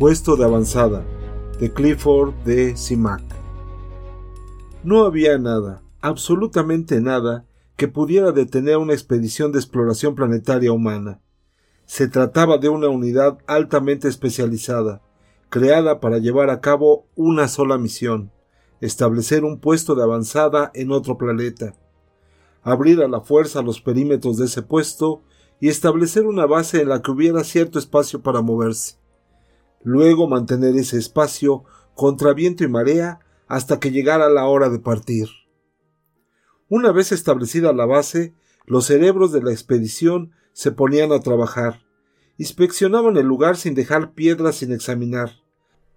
Puesto de avanzada de Clifford de Simac. No había nada, absolutamente nada, que pudiera detener una expedición de exploración planetaria humana. Se trataba de una unidad altamente especializada, creada para llevar a cabo una sola misión, establecer un puesto de avanzada en otro planeta, abrir a la fuerza los perímetros de ese puesto y establecer una base en la que hubiera cierto espacio para moverse. Luego mantener ese espacio contra viento y marea hasta que llegara la hora de partir. Una vez establecida la base, los cerebros de la expedición se ponían a trabajar. Inspeccionaban el lugar sin dejar piedras sin examinar.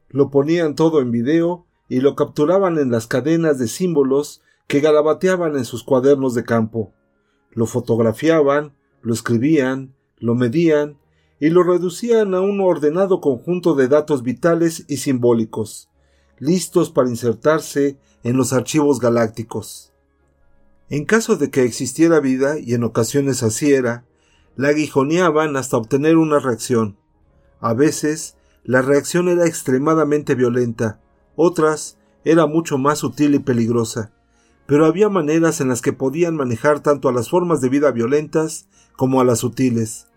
Lo ponían todo en video y lo capturaban en las cadenas de símbolos que garabateaban en sus cuadernos de campo. Lo fotografiaban, lo escribían, lo medían y lo reducían a un ordenado conjunto de datos vitales y simbólicos, listos para insertarse en los archivos galácticos. En caso de que existiera vida, y en ocasiones así era, la aguijoneaban hasta obtener una reacción. A veces, la reacción era extremadamente violenta, otras era mucho más sutil y peligrosa, pero había maneras en las que podían manejar tanto a las formas de vida violentas como a las sutiles,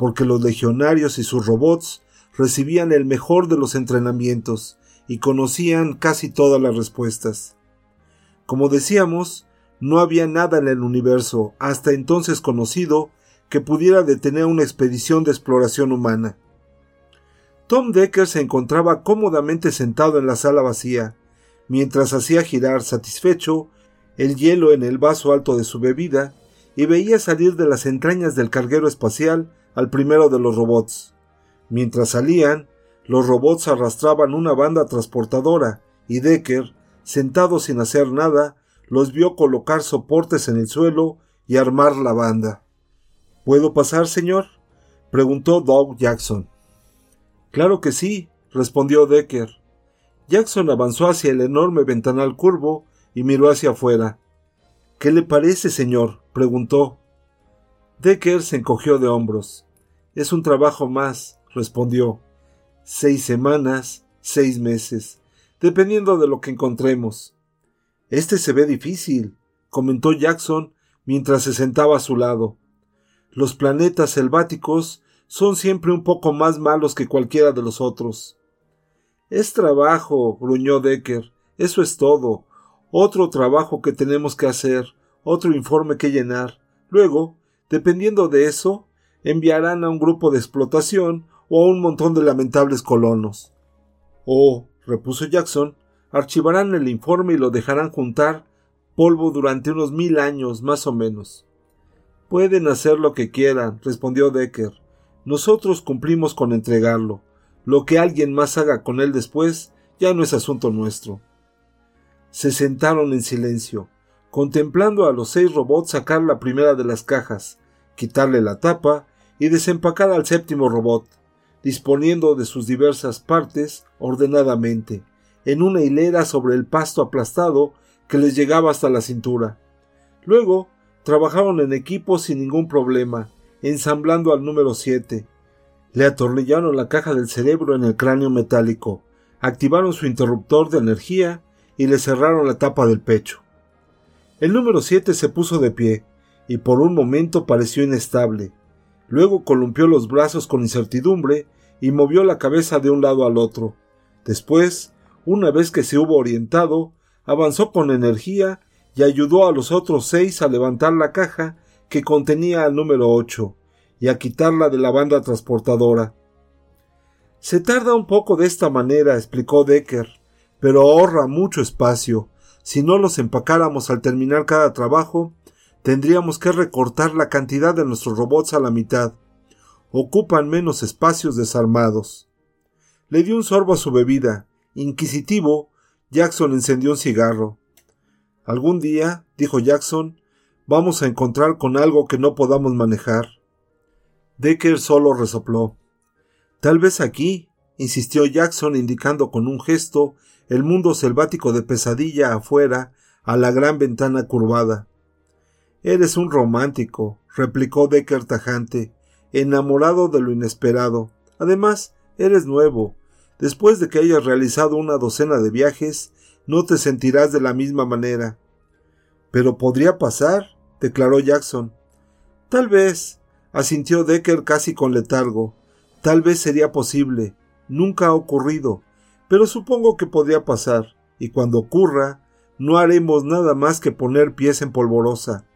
porque los legionarios y sus robots recibían el mejor de los entrenamientos y conocían casi todas las respuestas. Como decíamos, no había nada en el universo, hasta entonces conocido, que pudiera detener una expedición de exploración humana. Tom Decker se encontraba cómodamente sentado en la sala vacía, mientras hacía girar satisfecho el hielo en el vaso alto de su bebida y veía salir de las entrañas del carguero espacial al primero de los robots. Mientras salían, los robots arrastraban una banda transportadora y Decker, sentado sin hacer nada, los vio colocar soportes en el suelo y armar la banda. ¿Puedo pasar, señor? preguntó Doug Jackson. Claro que sí, respondió Decker. Jackson avanzó hacia el enorme ventanal curvo y miró hacia afuera. ¿Qué le parece, señor? preguntó. Decker se encogió de hombros. Es un trabajo más, respondió. Seis semanas, seis meses, dependiendo de lo que encontremos. Este se ve difícil, comentó Jackson mientras se sentaba a su lado. Los planetas selváticos son siempre un poco más malos que cualquiera de los otros. Es trabajo, gruñó Decker. Eso es todo otro trabajo que tenemos que hacer, otro informe que llenar. Luego, dependiendo de eso, enviarán a un grupo de explotación o a un montón de lamentables colonos. Oh, repuso Jackson, archivarán el informe y lo dejarán juntar polvo durante unos mil años más o menos. Pueden hacer lo que quieran, respondió Decker. Nosotros cumplimos con entregarlo. Lo que alguien más haga con él después ya no es asunto nuestro. Se sentaron en silencio, contemplando a los seis robots sacar la primera de las cajas, quitarle la tapa y desempacar al séptimo robot, disponiendo de sus diversas partes ordenadamente, en una hilera sobre el pasto aplastado que les llegaba hasta la cintura. Luego trabajaron en equipo sin ningún problema, ensamblando al número siete. Le atornillaron la caja del cerebro en el cráneo metálico, activaron su interruptor de energía y le cerraron la tapa del pecho. El número siete se puso de pie, y por un momento pareció inestable. Luego columpió los brazos con incertidumbre y movió la cabeza de un lado al otro. Después, una vez que se hubo orientado, avanzó con energía y ayudó a los otros seis a levantar la caja que contenía al número ocho y a quitarla de la banda transportadora. Se tarda un poco de esta manera, explicó Decker pero ahorra mucho espacio. Si no los empacáramos al terminar cada trabajo, tendríamos que recortar la cantidad de nuestros robots a la mitad. Ocupan menos espacios desarmados. Le dio un sorbo a su bebida. Inquisitivo, Jackson encendió un cigarro. Algún día, dijo Jackson, vamos a encontrar con algo que no podamos manejar. Decker solo resopló. Tal vez aquí, insistió Jackson indicando con un gesto el mundo selvático de pesadilla afuera a la gran ventana curvada. Eres un romántico, replicó Decker tajante, enamorado de lo inesperado. Además, eres nuevo. Después de que hayas realizado una docena de viajes, no te sentirás de la misma manera. Pero podría pasar, declaró Jackson. Tal vez, asintió Decker casi con letargo. Tal vez sería posible. Nunca ha ocurrido, pero supongo que podría pasar, y cuando ocurra, no haremos nada más que poner pies en polvorosa.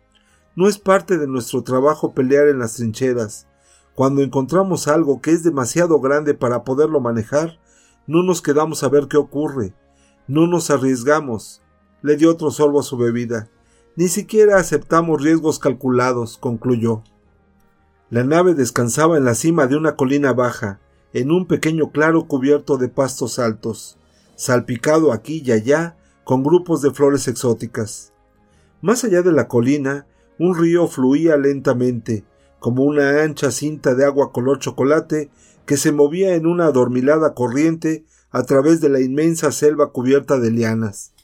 No es parte de nuestro trabajo pelear en las trincheras. Cuando encontramos algo que es demasiado grande para poderlo manejar, no nos quedamos a ver qué ocurre. No nos arriesgamos. Le dio otro sorbo a su bebida. Ni siquiera aceptamos riesgos calculados, concluyó. La nave descansaba en la cima de una colina baja, en un pequeño claro cubierto de pastos altos, salpicado aquí y allá con grupos de flores exóticas. Más allá de la colina, un río fluía lentamente, como una ancha cinta de agua color chocolate que se movía en una adormilada corriente a través de la inmensa selva cubierta de lianas.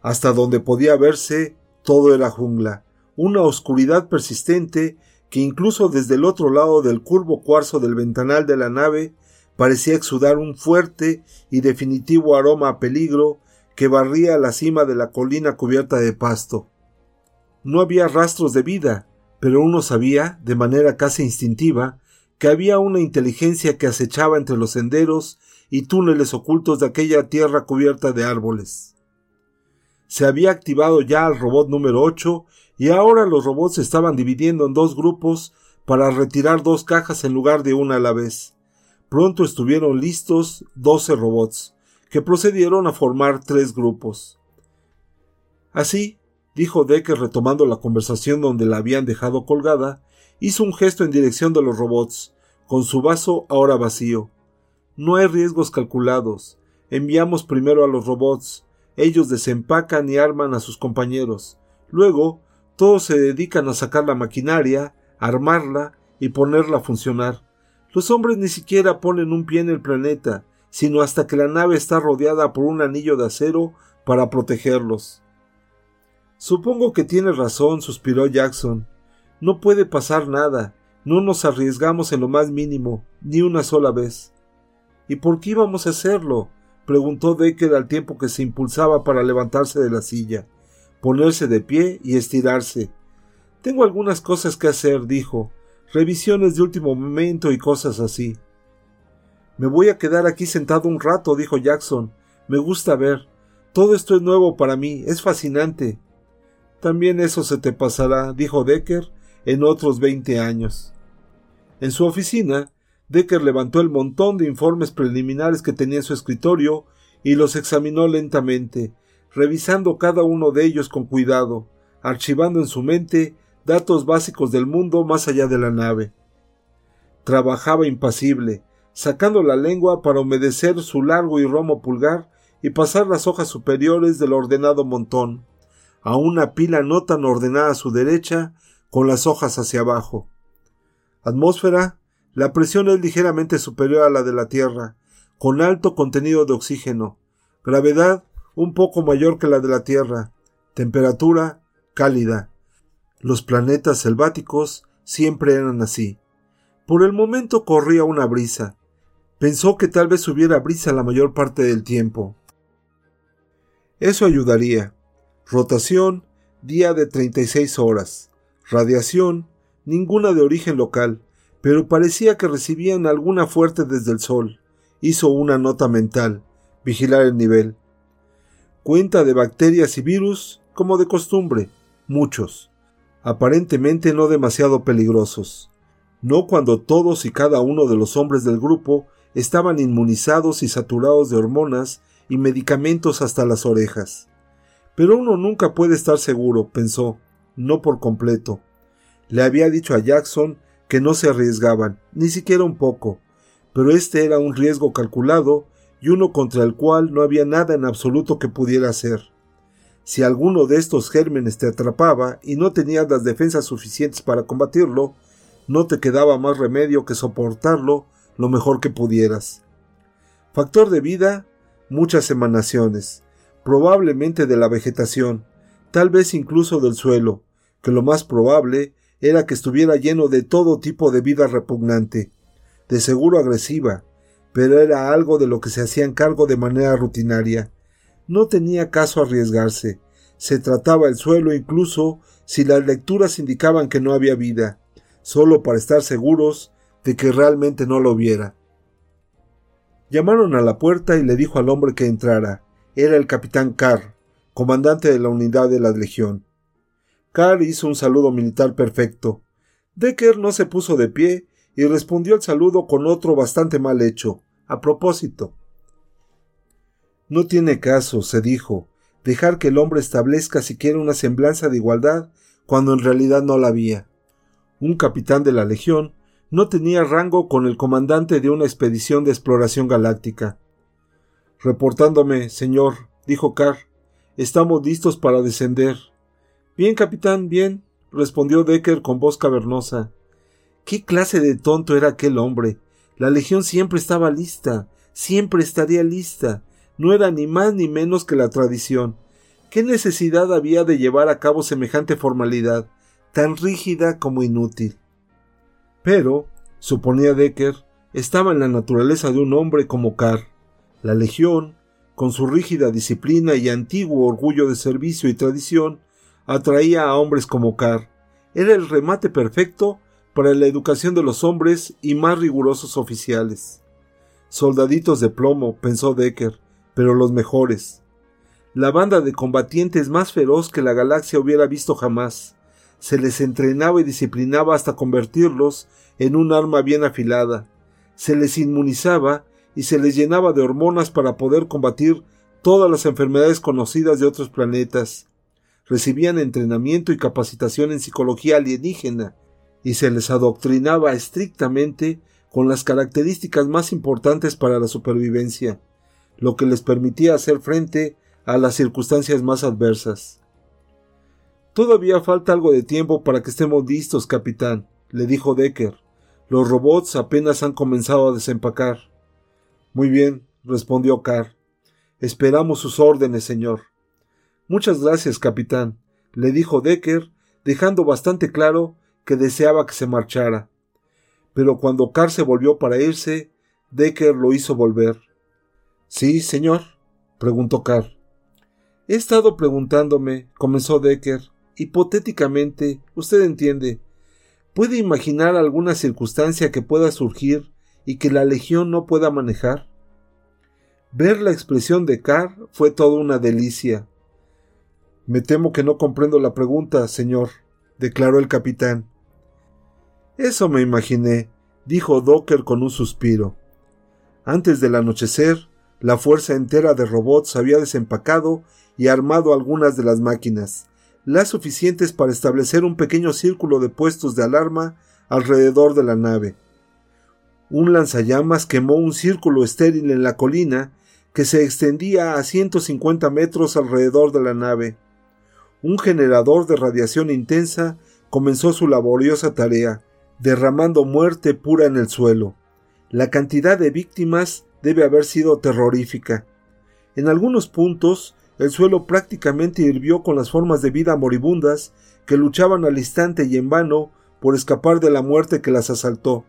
Hasta donde podía verse, todo era jungla, una oscuridad persistente que incluso desde el otro lado del curvo cuarzo del ventanal de la nave parecía exudar un fuerte y definitivo aroma a peligro que barría la cima de la colina cubierta de pasto. No había rastros de vida, pero uno sabía, de manera casi instintiva, que había una inteligencia que acechaba entre los senderos y túneles ocultos de aquella tierra cubierta de árboles. Se había activado ya el robot número 8 y ahora los robots se estaban dividiendo en dos grupos para retirar dos cajas en lugar de una a la vez. Pronto estuvieron listos doce robots, que procedieron a formar tres grupos. Así, dijo Decker retomando la conversación donde la habían dejado colgada, hizo un gesto en dirección de los robots, con su vaso ahora vacío. No hay riesgos calculados. Enviamos primero a los robots. Ellos desempacan y arman a sus compañeros. Luego todos se dedican a sacar la maquinaria, armarla y ponerla a funcionar. Los hombres ni siquiera ponen un pie en el planeta, sino hasta que la nave está rodeada por un anillo de acero para protegerlos. Supongo que tiene razón, suspiró Jackson. No puede pasar nada. No nos arriesgamos en lo más mínimo, ni una sola vez. ¿Y por qué íbamos a hacerlo? preguntó Decker al tiempo que se impulsaba para levantarse de la silla ponerse de pie y estirarse. Tengo algunas cosas que hacer, dijo, revisiones de último momento y cosas así. Me voy a quedar aquí sentado un rato, dijo Jackson. Me gusta ver. Todo esto es nuevo para mí, es fascinante. También eso se te pasará, dijo Decker, en otros veinte años. En su oficina, Decker levantó el montón de informes preliminares que tenía en su escritorio y los examinó lentamente, revisando cada uno de ellos con cuidado, archivando en su mente datos básicos del mundo más allá de la nave. Trabajaba impasible, sacando la lengua para humedecer su largo y romo pulgar y pasar las hojas superiores del ordenado montón, a una pila no tan ordenada a su derecha, con las hojas hacia abajo. Atmósfera, la presión es ligeramente superior a la de la Tierra, con alto contenido de oxígeno. Gravedad, un poco mayor que la de la Tierra, temperatura cálida. Los planetas selváticos siempre eran así. Por el momento corría una brisa. Pensó que tal vez hubiera brisa la mayor parte del tiempo. Eso ayudaría. Rotación, día de 36 horas. Radiación, ninguna de origen local, pero parecía que recibían alguna fuerte desde el Sol. Hizo una nota mental. Vigilar el nivel cuenta de bacterias y virus como de costumbre, muchos, aparentemente no demasiado peligrosos, no cuando todos y cada uno de los hombres del grupo estaban inmunizados y saturados de hormonas y medicamentos hasta las orejas. Pero uno nunca puede estar seguro, pensó, no por completo. Le había dicho a Jackson que no se arriesgaban, ni siquiera un poco, pero este era un riesgo calculado y uno contra el cual no había nada en absoluto que pudiera hacer. Si alguno de estos gérmenes te atrapaba y no tenías las defensas suficientes para combatirlo, no te quedaba más remedio que soportarlo lo mejor que pudieras. Factor de vida, muchas emanaciones, probablemente de la vegetación, tal vez incluso del suelo, que lo más probable era que estuviera lleno de todo tipo de vida repugnante, de seguro agresiva, pero era algo de lo que se hacían cargo de manera rutinaria. No tenía caso arriesgarse. Se trataba el suelo incluso si las lecturas indicaban que no había vida, solo para estar seguros de que realmente no lo hubiera. Llamaron a la puerta y le dijo al hombre que entrara. Era el capitán Carr, comandante de la unidad de la Legión. Carr hizo un saludo militar perfecto. Decker no se puso de pie y respondió al saludo con otro bastante mal hecho. A propósito. No tiene caso, se dijo, dejar que el hombre establezca siquiera una semblanza de igualdad cuando en realidad no la había. Un capitán de la Legión no tenía rango con el comandante de una expedición de exploración galáctica. Reportándome, señor, dijo Carr, estamos listos para descender. Bien, capitán, bien, respondió Decker con voz cavernosa. ¿Qué clase de tonto era aquel hombre? La legión siempre estaba lista, siempre estaría lista. No era ni más ni menos que la tradición. ¿Qué necesidad había de llevar a cabo semejante formalidad, tan rígida como inútil? Pero, suponía Decker, estaba en la naturaleza de un hombre como Carr. La legión, con su rígida disciplina y antiguo orgullo de servicio y tradición, atraía a hombres como Carr. Era el remate perfecto para la educación de los hombres y más rigurosos oficiales. Soldaditos de plomo, pensó Decker, pero los mejores. La banda de combatientes más feroz que la galaxia hubiera visto jamás. Se les entrenaba y disciplinaba hasta convertirlos en un arma bien afilada. Se les inmunizaba y se les llenaba de hormonas para poder combatir todas las enfermedades conocidas de otros planetas, recibían entrenamiento y capacitación en psicología alienígena y se les adoctrinaba estrictamente con las características más importantes para la supervivencia, lo que les permitía hacer frente a las circunstancias más adversas. Todavía falta algo de tiempo para que estemos listos, capitán, le dijo Decker. Los robots apenas han comenzado a desempacar. Muy bien, respondió Carr. Esperamos sus órdenes, señor. Muchas gracias, capitán, le dijo Decker, dejando bastante claro que deseaba que se marchara. Pero cuando Carr se volvió para irse, Decker lo hizo volver. Sí, señor, preguntó Carr. He estado preguntándome, comenzó Decker, hipotéticamente, usted entiende, ¿puede imaginar alguna circunstancia que pueda surgir y que la Legión no pueda manejar? Ver la expresión de Carr fue toda una delicia. Me temo que no comprendo la pregunta, señor, declaró el capitán. Eso me imaginé, dijo Docker con un suspiro. Antes del anochecer, la fuerza entera de robots había desempacado y armado algunas de las máquinas, las suficientes para establecer un pequeño círculo de puestos de alarma alrededor de la nave. Un lanzallamas quemó un círculo estéril en la colina que se extendía a 150 metros alrededor de la nave un generador de radiación intensa comenzó su laboriosa tarea, derramando muerte pura en el suelo. La cantidad de víctimas debe haber sido terrorífica. En algunos puntos, el suelo prácticamente hirvió con las formas de vida moribundas que luchaban al instante y en vano por escapar de la muerte que las asaltó.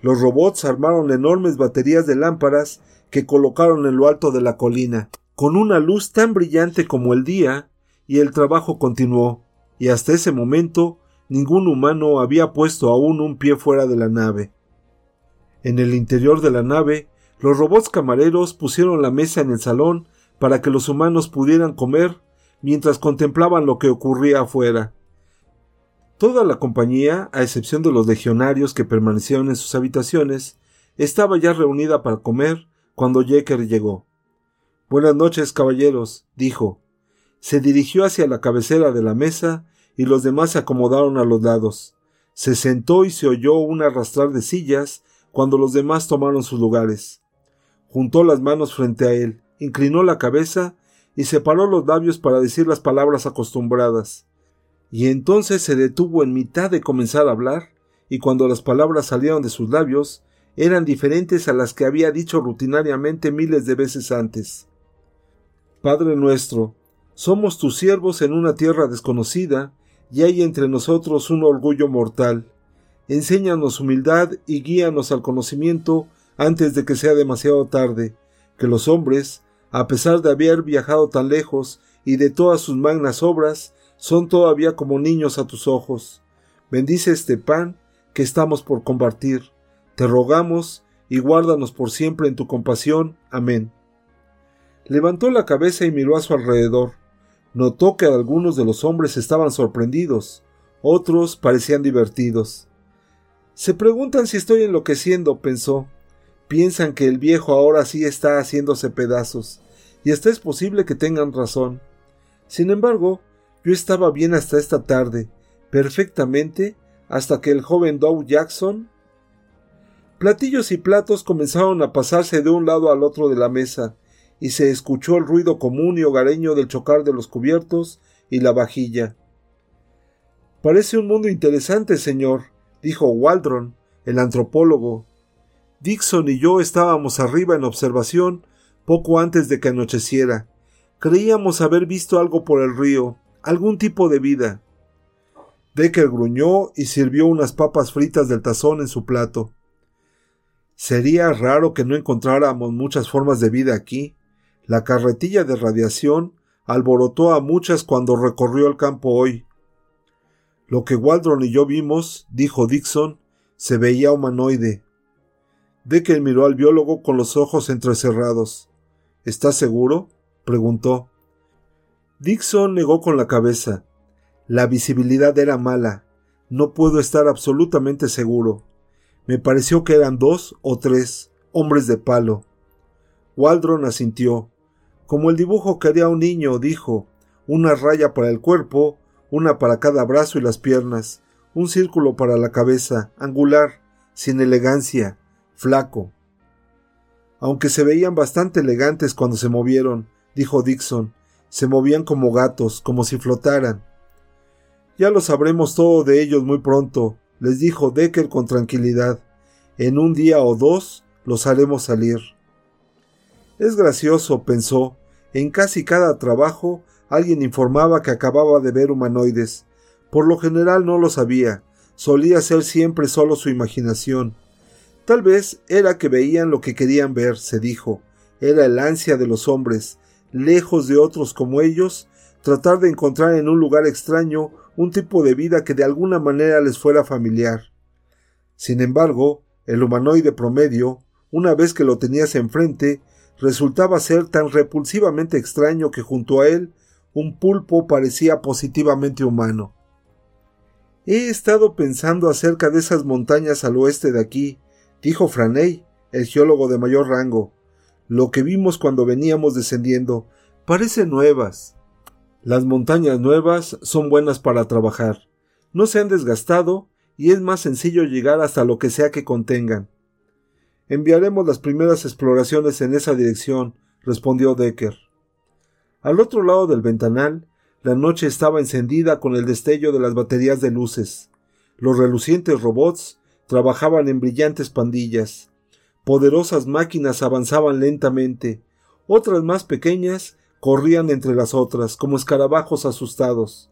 Los robots armaron enormes baterías de lámparas que colocaron en lo alto de la colina. Con una luz tan brillante como el día, y el trabajo continuó, y hasta ese momento ningún humano había puesto aún un pie fuera de la nave. En el interior de la nave, los robots camareros pusieron la mesa en el salón para que los humanos pudieran comer mientras contemplaban lo que ocurría afuera. Toda la compañía, a excepción de los legionarios que permanecieron en sus habitaciones, estaba ya reunida para comer cuando Jeker llegó. Buenas noches, caballeros, dijo, se dirigió hacia la cabecera de la mesa y los demás se acomodaron a los lados. Se sentó y se oyó un arrastrar de sillas cuando los demás tomaron sus lugares. Juntó las manos frente a él, inclinó la cabeza y separó los labios para decir las palabras acostumbradas. Y entonces se detuvo en mitad de comenzar a hablar, y cuando las palabras salieron de sus labios, eran diferentes a las que había dicho rutinariamente miles de veces antes. Padre nuestro, somos tus siervos en una tierra desconocida, y hay entre nosotros un orgullo mortal. Enséñanos humildad y guíanos al conocimiento antes de que sea demasiado tarde, que los hombres, a pesar de haber viajado tan lejos y de todas sus magnas obras, son todavía como niños a tus ojos. Bendice este pan que estamos por compartir. Te rogamos y guárdanos por siempre en tu compasión. Amén. Levantó la cabeza y miró a su alrededor. Notó que algunos de los hombres estaban sorprendidos, otros parecían divertidos. Se preguntan si estoy enloqueciendo, pensó. Piensan que el viejo ahora sí está haciéndose pedazos, y hasta es posible que tengan razón. Sin embargo, yo estaba bien hasta esta tarde, perfectamente, hasta que el joven Dow Jackson. Platillos y platos comenzaron a pasarse de un lado al otro de la mesa, y se escuchó el ruido común y hogareño del chocar de los cubiertos y la vajilla. Parece un mundo interesante, señor, dijo Waldron, el antropólogo. Dixon y yo estábamos arriba en observación poco antes de que anocheciera. Creíamos haber visto algo por el río, algún tipo de vida. Decker gruñó y sirvió unas papas fritas del tazón en su plato. Sería raro que no encontráramos muchas formas de vida aquí. La carretilla de radiación alborotó a muchas cuando recorrió el campo hoy. Lo que Waldron y yo vimos, dijo Dixon, se veía humanoide. Decker miró al biólogo con los ojos entrecerrados. ¿Estás seguro? preguntó. Dixon negó con la cabeza. La visibilidad era mala. No puedo estar absolutamente seguro. Me pareció que eran dos o tres hombres de palo. Waldron asintió. Como el dibujo que haría un niño, dijo, una raya para el cuerpo, una para cada brazo y las piernas, un círculo para la cabeza, angular, sin elegancia, flaco. Aunque se veían bastante elegantes cuando se movieron, dijo Dixon, se movían como gatos, como si flotaran. Ya lo sabremos todo de ellos muy pronto, les dijo Decker con tranquilidad. En un día o dos los haremos salir. Es gracioso, pensó. En casi cada trabajo alguien informaba que acababa de ver humanoides. Por lo general no lo sabía, solía ser siempre solo su imaginación. Tal vez era que veían lo que querían ver, se dijo. Era el ansia de los hombres, lejos de otros como ellos, tratar de encontrar en un lugar extraño un tipo de vida que de alguna manera les fuera familiar. Sin embargo, el humanoide promedio, una vez que lo tenías enfrente, resultaba ser tan repulsivamente extraño que junto a él un pulpo parecía positivamente humano. He estado pensando acerca de esas montañas al oeste de aquí, dijo Franey, el geólogo de mayor rango. Lo que vimos cuando veníamos descendiendo parecen nuevas. Las montañas nuevas son buenas para trabajar. No se han desgastado y es más sencillo llegar hasta lo que sea que contengan. Enviaremos las primeras exploraciones en esa dirección, respondió Decker. Al otro lado del ventanal, la noche estaba encendida con el destello de las baterías de luces. Los relucientes robots trabajaban en brillantes pandillas. Poderosas máquinas avanzaban lentamente. Otras más pequeñas corrían entre las otras, como escarabajos asustados.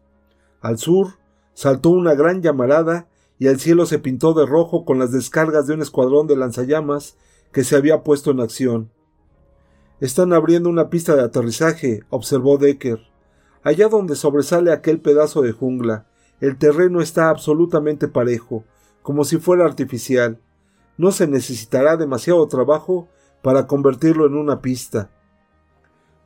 Al sur saltó una gran llamarada y el cielo se pintó de rojo con las descargas de un escuadrón de lanzallamas que se había puesto en acción. Están abriendo una pista de aterrizaje, observó Decker. Allá donde sobresale aquel pedazo de jungla, el terreno está absolutamente parejo, como si fuera artificial. No se necesitará demasiado trabajo para convertirlo en una pista.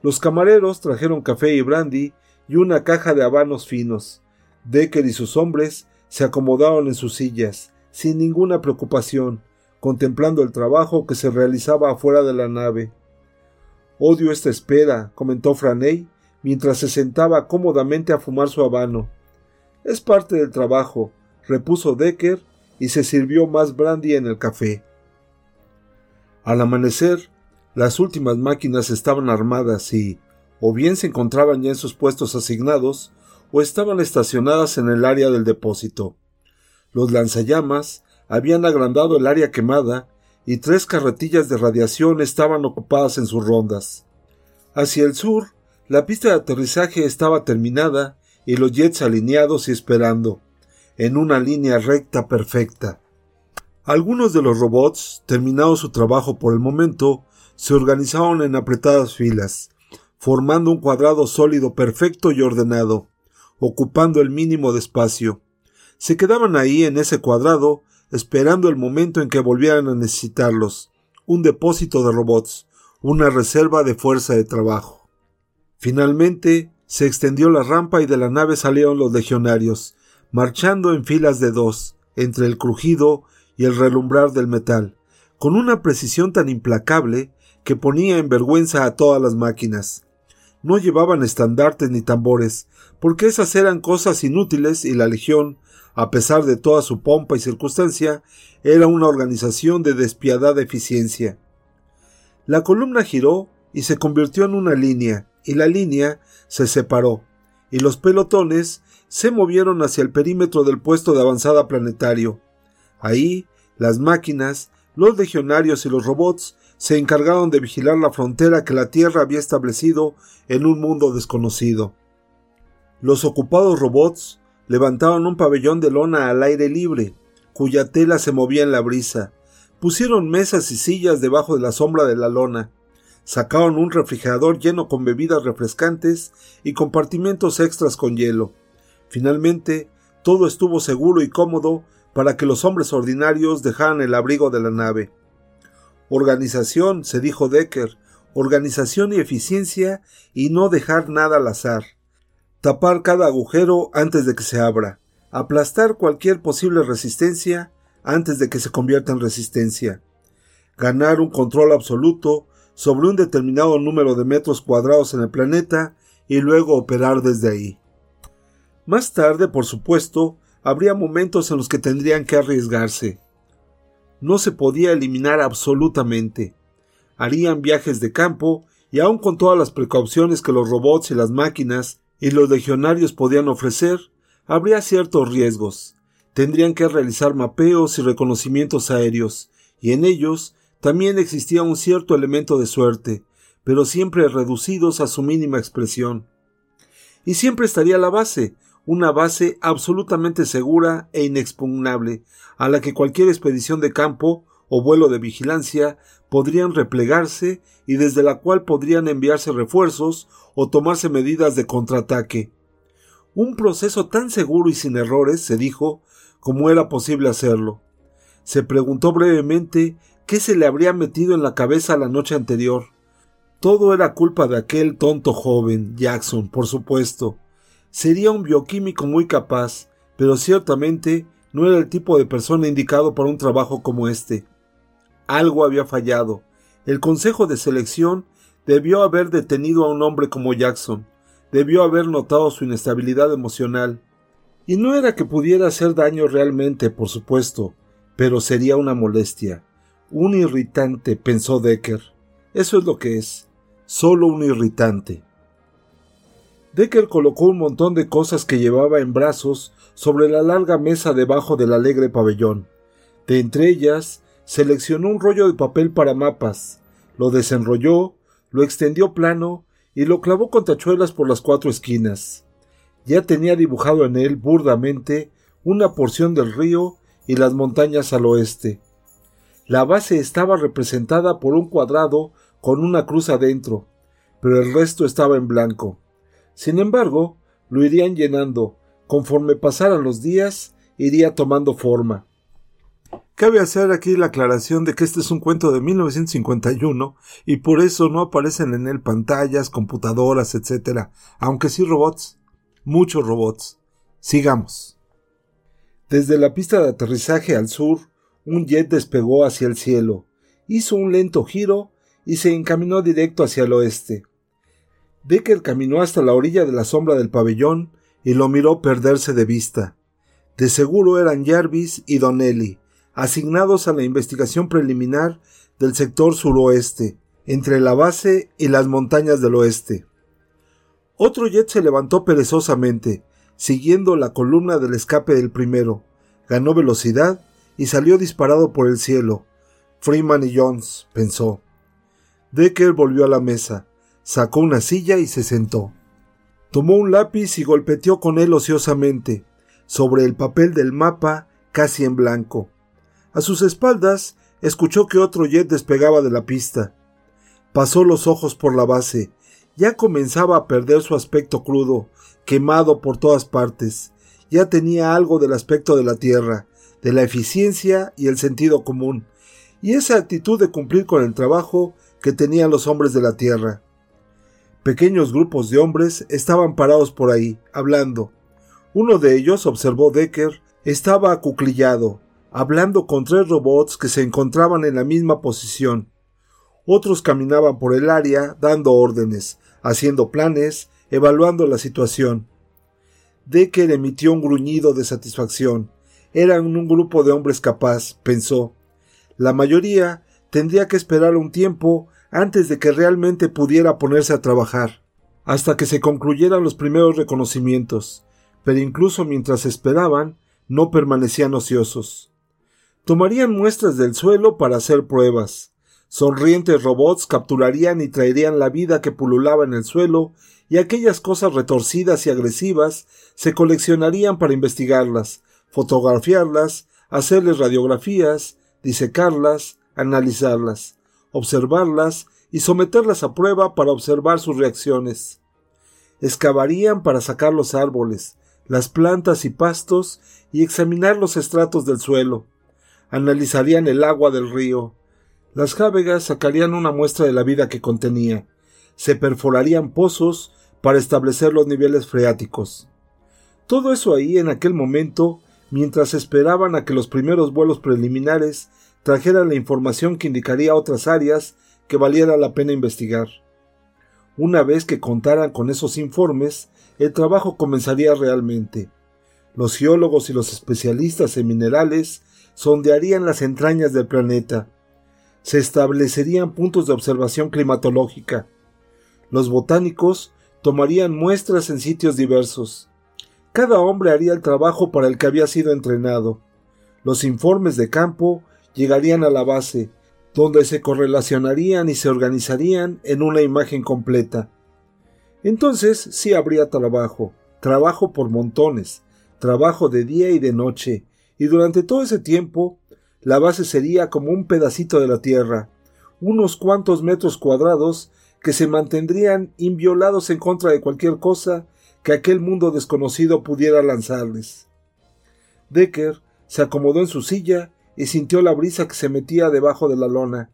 Los camareros trajeron café y brandy y una caja de habanos finos. Decker y sus hombres se acomodaron en sus sillas, sin ninguna preocupación, contemplando el trabajo que se realizaba afuera de la nave. Odio esta espera, comentó Franey, mientras se sentaba cómodamente a fumar su habano. Es parte del trabajo, repuso Decker, y se sirvió más brandy en el café. Al amanecer, las últimas máquinas estaban armadas y, o bien se encontraban ya en sus puestos asignados, o estaban estacionadas en el área del depósito. Los lanzallamas habían agrandado el área quemada y tres carretillas de radiación estaban ocupadas en sus rondas. Hacia el sur, la pista de aterrizaje estaba terminada y los jets alineados y esperando, en una línea recta perfecta. Algunos de los robots, terminado su trabajo por el momento, se organizaron en apretadas filas, formando un cuadrado sólido perfecto y ordenado, ocupando el mínimo de espacio. Se quedaban ahí en ese cuadrado, esperando el momento en que volvieran a necesitarlos, un depósito de robots, una reserva de fuerza de trabajo. Finalmente, se extendió la rampa y de la nave salieron los legionarios, marchando en filas de dos, entre el crujido y el relumbrar del metal, con una precisión tan implacable que ponía en vergüenza a todas las máquinas. No llevaban estandartes ni tambores, porque esas eran cosas inútiles y la Legión, a pesar de toda su pompa y circunstancia, era una organización de despiadada eficiencia. La columna giró y se convirtió en una línea, y la línea se separó, y los pelotones se movieron hacia el perímetro del puesto de avanzada planetario. Ahí, las máquinas, los legionarios y los robots se encargaron de vigilar la frontera que la Tierra había establecido en un mundo desconocido. Los ocupados robots levantaron un pabellón de lona al aire libre, cuya tela se movía en la brisa, pusieron mesas y sillas debajo de la sombra de la lona, sacaron un refrigerador lleno con bebidas refrescantes y compartimentos extras con hielo. Finalmente, todo estuvo seguro y cómodo para que los hombres ordinarios dejaran el abrigo de la nave. Organización, se dijo Decker, organización y eficiencia y no dejar nada al azar. Tapar cada agujero antes de que se abra. Aplastar cualquier posible resistencia antes de que se convierta en resistencia. Ganar un control absoluto sobre un determinado número de metros cuadrados en el planeta y luego operar desde ahí. Más tarde, por supuesto, habría momentos en los que tendrían que arriesgarse. No se podía eliminar absolutamente. Harían viajes de campo y aun con todas las precauciones que los robots y las máquinas y los legionarios podían ofrecer, habría ciertos riesgos. Tendrían que realizar mapeos y reconocimientos aéreos, y en ellos también existía un cierto elemento de suerte, pero siempre reducidos a su mínima expresión. Y siempre estaría la base, una base absolutamente segura e inexpugnable, a la que cualquier expedición de campo o vuelo de vigilancia podrían replegarse y desde la cual podrían enviarse refuerzos o tomarse medidas de contraataque. Un proceso tan seguro y sin errores, se dijo, como era posible hacerlo. Se preguntó brevemente qué se le habría metido en la cabeza la noche anterior. Todo era culpa de aquel tonto joven, Jackson, por supuesto. Sería un bioquímico muy capaz, pero ciertamente no era el tipo de persona indicado para un trabajo como este. Algo había fallado. El Consejo de Selección debió haber detenido a un hombre como Jackson, debió haber notado su inestabilidad emocional. Y no era que pudiera hacer daño realmente, por supuesto, pero sería una molestia, un irritante, pensó Decker. Eso es lo que es, solo un irritante. Decker colocó un montón de cosas que llevaba en brazos sobre la larga mesa debajo del alegre pabellón. De entre ellas, seleccionó un rollo de papel para mapas, lo desenrolló, lo extendió plano y lo clavó con tachuelas por las cuatro esquinas. Ya tenía dibujado en él burdamente una porción del río y las montañas al oeste. La base estaba representada por un cuadrado con una cruz adentro, pero el resto estaba en blanco. Sin embargo, lo irían llenando. Conforme pasaran los días, iría tomando forma. Cabe hacer aquí la aclaración de que este es un cuento de 1951 y por eso no aparecen en él pantallas, computadoras, etc. Aunque sí robots. Muchos robots. Sigamos. Desde la pista de aterrizaje al sur, un jet despegó hacia el cielo, hizo un lento giro y se encaminó directo hacia el oeste. Decker caminó hasta la orilla de la sombra del pabellón y lo miró perderse de vista. De seguro eran Jarvis y Donnelly, asignados a la investigación preliminar del sector suroeste, entre la base y las montañas del oeste. Otro jet se levantó perezosamente, siguiendo la columna del escape del primero, ganó velocidad y salió disparado por el cielo. Freeman y Jones, pensó. Decker volvió a la mesa sacó una silla y se sentó. Tomó un lápiz y golpeteó con él ociosamente sobre el papel del mapa casi en blanco. A sus espaldas escuchó que otro jet despegaba de la pista. Pasó los ojos por la base. Ya comenzaba a perder su aspecto crudo, quemado por todas partes. Ya tenía algo del aspecto de la Tierra, de la eficiencia y el sentido común, y esa actitud de cumplir con el trabajo que tenían los hombres de la Tierra. Pequeños grupos de hombres estaban parados por ahí, hablando. Uno de ellos, observó Decker, estaba acuclillado, hablando con tres robots que se encontraban en la misma posición. Otros caminaban por el área dando órdenes, haciendo planes, evaluando la situación. Decker emitió un gruñido de satisfacción. Eran un grupo de hombres capaz, pensó. La mayoría tendría que esperar un tiempo antes de que realmente pudiera ponerse a trabajar, hasta que se concluyeran los primeros reconocimientos, pero incluso mientras esperaban, no permanecían ociosos. Tomarían muestras del suelo para hacer pruebas. Sonrientes robots capturarían y traerían la vida que pululaba en el suelo y aquellas cosas retorcidas y agresivas se coleccionarían para investigarlas, fotografiarlas, hacerles radiografías, disecarlas, analizarlas observarlas y someterlas a prueba para observar sus reacciones. Excavarían para sacar los árboles, las plantas y pastos y examinar los estratos del suelo. Analizarían el agua del río. Las jávegas sacarían una muestra de la vida que contenía. Se perforarían pozos para establecer los niveles freáticos. Todo eso ahí en aquel momento, mientras esperaban a que los primeros vuelos preliminares trajeran la información que indicaría otras áreas que valiera la pena investigar. Una vez que contaran con esos informes, el trabajo comenzaría realmente. Los geólogos y los especialistas en minerales sondearían las entrañas del planeta. Se establecerían puntos de observación climatológica. Los botánicos tomarían muestras en sitios diversos. Cada hombre haría el trabajo para el que había sido entrenado. Los informes de campo llegarían a la base, donde se correlacionarían y se organizarían en una imagen completa. Entonces sí habría trabajo, trabajo por montones, trabajo de día y de noche, y durante todo ese tiempo la base sería como un pedacito de la Tierra, unos cuantos metros cuadrados que se mantendrían inviolados en contra de cualquier cosa que aquel mundo desconocido pudiera lanzarles. Decker se acomodó en su silla y sintió la brisa que se metía debajo de la lona,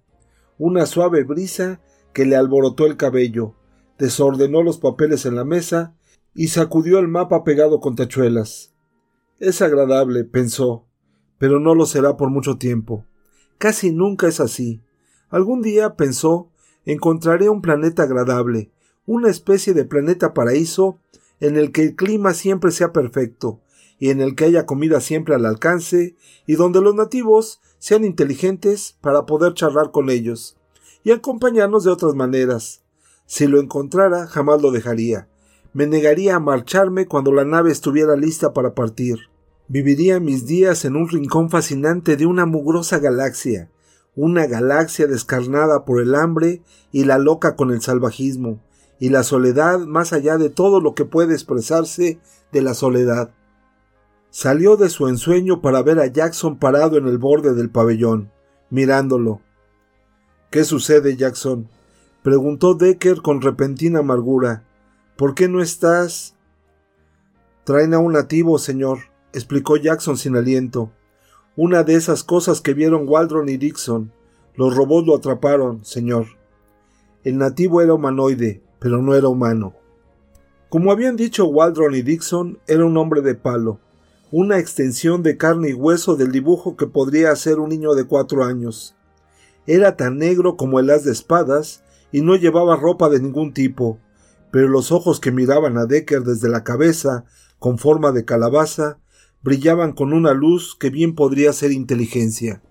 una suave brisa que le alborotó el cabello, desordenó los papeles en la mesa y sacudió el mapa pegado con tachuelas. Es agradable, pensó, pero no lo será por mucho tiempo. Casi nunca es así. Algún día, pensó, encontraré un planeta agradable, una especie de planeta paraíso en el que el clima siempre sea perfecto, y en el que haya comida siempre al alcance, y donde los nativos sean inteligentes para poder charlar con ellos, y acompañarnos de otras maneras. Si lo encontrara, jamás lo dejaría. Me negaría a marcharme cuando la nave estuviera lista para partir. Viviría mis días en un rincón fascinante de una mugrosa galaxia, una galaxia descarnada por el hambre y la loca con el salvajismo, y la soledad más allá de todo lo que puede expresarse de la soledad. Salió de su ensueño para ver a Jackson parado en el borde del pabellón, mirándolo. ¿Qué sucede, Jackson? preguntó Decker con repentina amargura. ¿Por qué no estás? Traen a un nativo, señor, explicó Jackson sin aliento. Una de esas cosas que vieron Waldron y Dixon. Los robots lo atraparon, señor. El nativo era humanoide, pero no era humano. Como habían dicho Waldron y Dixon, era un hombre de palo, una extensión de carne y hueso del dibujo que podría hacer un niño de cuatro años. Era tan negro como el haz de espadas y no llevaba ropa de ningún tipo, pero los ojos que miraban a Decker desde la cabeza, con forma de calabaza, brillaban con una luz que bien podría ser inteligencia.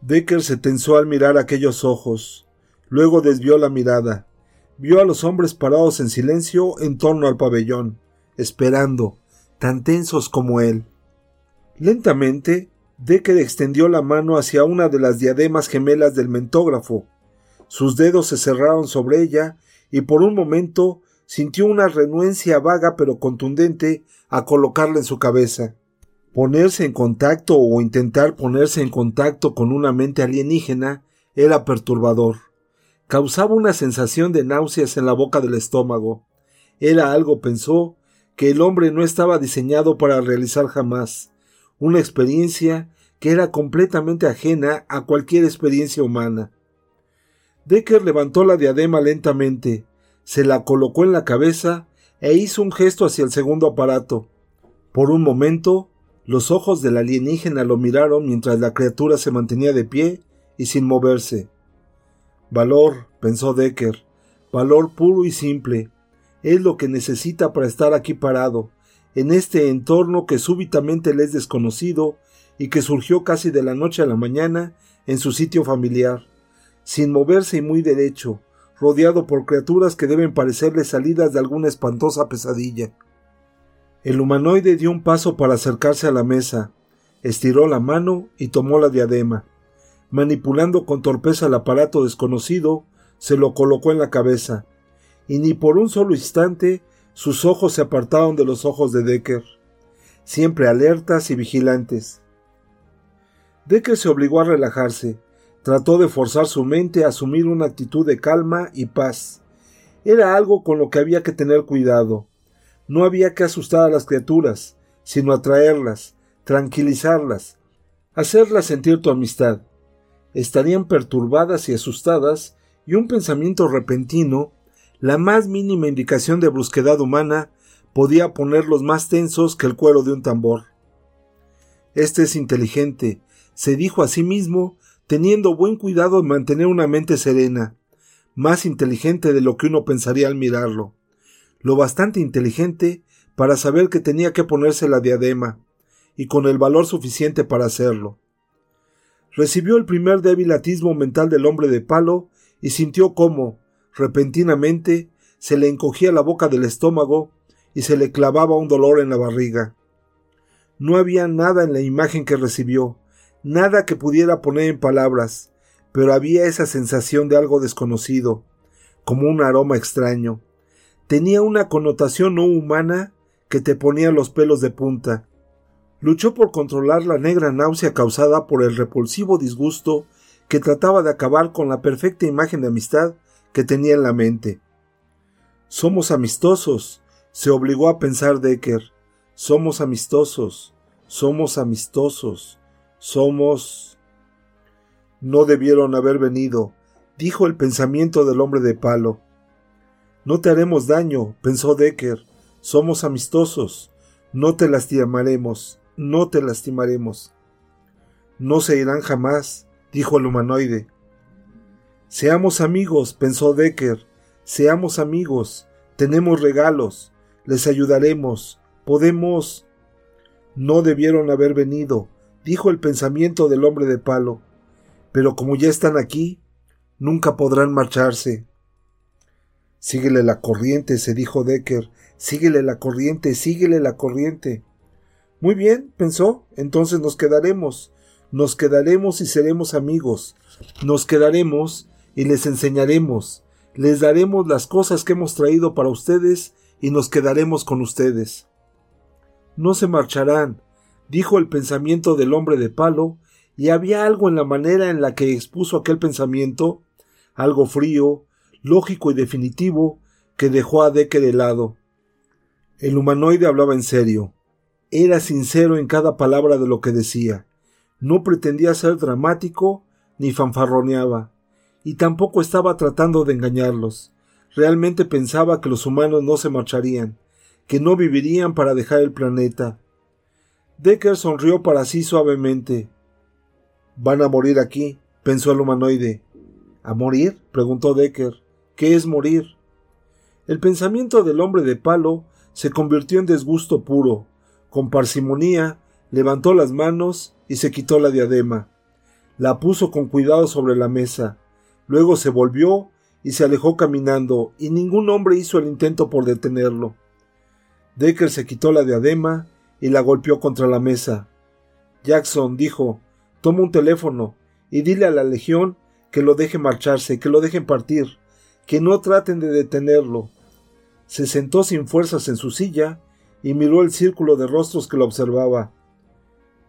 Decker se tensó al mirar aquellos ojos. Luego desvió la mirada. Vio a los hombres parados en silencio en torno al pabellón, esperando, tan tensos como él. Lentamente, Decker extendió la mano hacia una de las diademas gemelas del mentógrafo. Sus dedos se cerraron sobre ella y por un momento sintió una renuencia vaga pero contundente a colocarla en su cabeza. Ponerse en contacto o intentar ponerse en contacto con una mente alienígena era perturbador. Causaba una sensación de náuseas en la boca del estómago. Era algo, pensó, que el hombre no estaba diseñado para realizar jamás, una experiencia que era completamente ajena a cualquier experiencia humana. Decker levantó la diadema lentamente, se la colocó en la cabeza e hizo un gesto hacia el segundo aparato. Por un momento, los ojos del alienígena lo miraron mientras la criatura se mantenía de pie y sin moverse. Valor, pensó Decker, valor puro y simple, es lo que necesita para estar aquí parado, en este entorno que súbitamente le es desconocido y que surgió casi de la noche a la mañana en su sitio familiar, sin moverse y muy derecho, rodeado por criaturas que deben parecerle salidas de alguna espantosa pesadilla. El humanoide dio un paso para acercarse a la mesa, estiró la mano y tomó la diadema. Manipulando con torpeza el aparato desconocido, se lo colocó en la cabeza, y ni por un solo instante sus ojos se apartaron de los ojos de Decker, siempre alertas y vigilantes. Decker se obligó a relajarse, trató de forzar su mente a asumir una actitud de calma y paz. Era algo con lo que había que tener cuidado. No había que asustar a las criaturas, sino atraerlas, tranquilizarlas, hacerlas sentir tu amistad. Estarían perturbadas y asustadas, y un pensamiento repentino, la más mínima indicación de brusquedad humana, podía ponerlos más tensos que el cuero de un tambor. Este es inteligente, se dijo a sí mismo, teniendo buen cuidado en mantener una mente serena, más inteligente de lo que uno pensaría al mirarlo lo bastante inteligente para saber que tenía que ponerse la diadema, y con el valor suficiente para hacerlo. Recibió el primer débil atismo mental del hombre de palo y sintió cómo, repentinamente, se le encogía la boca del estómago y se le clavaba un dolor en la barriga. No había nada en la imagen que recibió, nada que pudiera poner en palabras, pero había esa sensación de algo desconocido, como un aroma extraño, tenía una connotación no humana que te ponía los pelos de punta. Luchó por controlar la negra náusea causada por el repulsivo disgusto que trataba de acabar con la perfecta imagen de amistad que tenía en la mente. Somos amistosos, se obligó a pensar Decker. Somos amistosos, somos amistosos, somos... No debieron haber venido, dijo el pensamiento del hombre de palo. No te haremos daño, pensó Decker. Somos amistosos. No te lastimaremos. No te lastimaremos. No se irán jamás, dijo el humanoide. Seamos amigos, pensó Decker. Seamos amigos. Tenemos regalos. Les ayudaremos. Podemos. No debieron haber venido, dijo el pensamiento del hombre de palo. Pero como ya están aquí, nunca podrán marcharse. Síguele la corriente, se dijo Decker. Síguele la corriente, síguele la corriente. Muy bien, pensó, entonces nos quedaremos. Nos quedaremos y seremos amigos. Nos quedaremos y les enseñaremos. Les daremos las cosas que hemos traído para ustedes y nos quedaremos con ustedes. No se marcharán, dijo el pensamiento del hombre de palo, y había algo en la manera en la que expuso aquel pensamiento, algo frío, lógico y definitivo que dejó a Decker helado. El humanoide hablaba en serio. Era sincero en cada palabra de lo que decía. No pretendía ser dramático ni fanfarroneaba, y tampoco estaba tratando de engañarlos. Realmente pensaba que los humanos no se marcharían, que no vivirían para dejar el planeta. Decker sonrió para sí suavemente. Van a morir aquí, pensó el humanoide. ¿A morir? preguntó Decker. ¿Qué es morir? El pensamiento del hombre de palo se convirtió en desgusto puro. Con parsimonía levantó las manos y se quitó la diadema. La puso con cuidado sobre la mesa. Luego se volvió y se alejó caminando, y ningún hombre hizo el intento por detenerlo. Decker se quitó la diadema y la golpeó contra la mesa. Jackson dijo Toma un teléfono y dile a la legión que lo deje marcharse, que lo dejen partir que no traten de detenerlo. Se sentó sin fuerzas en su silla y miró el círculo de rostros que lo observaba.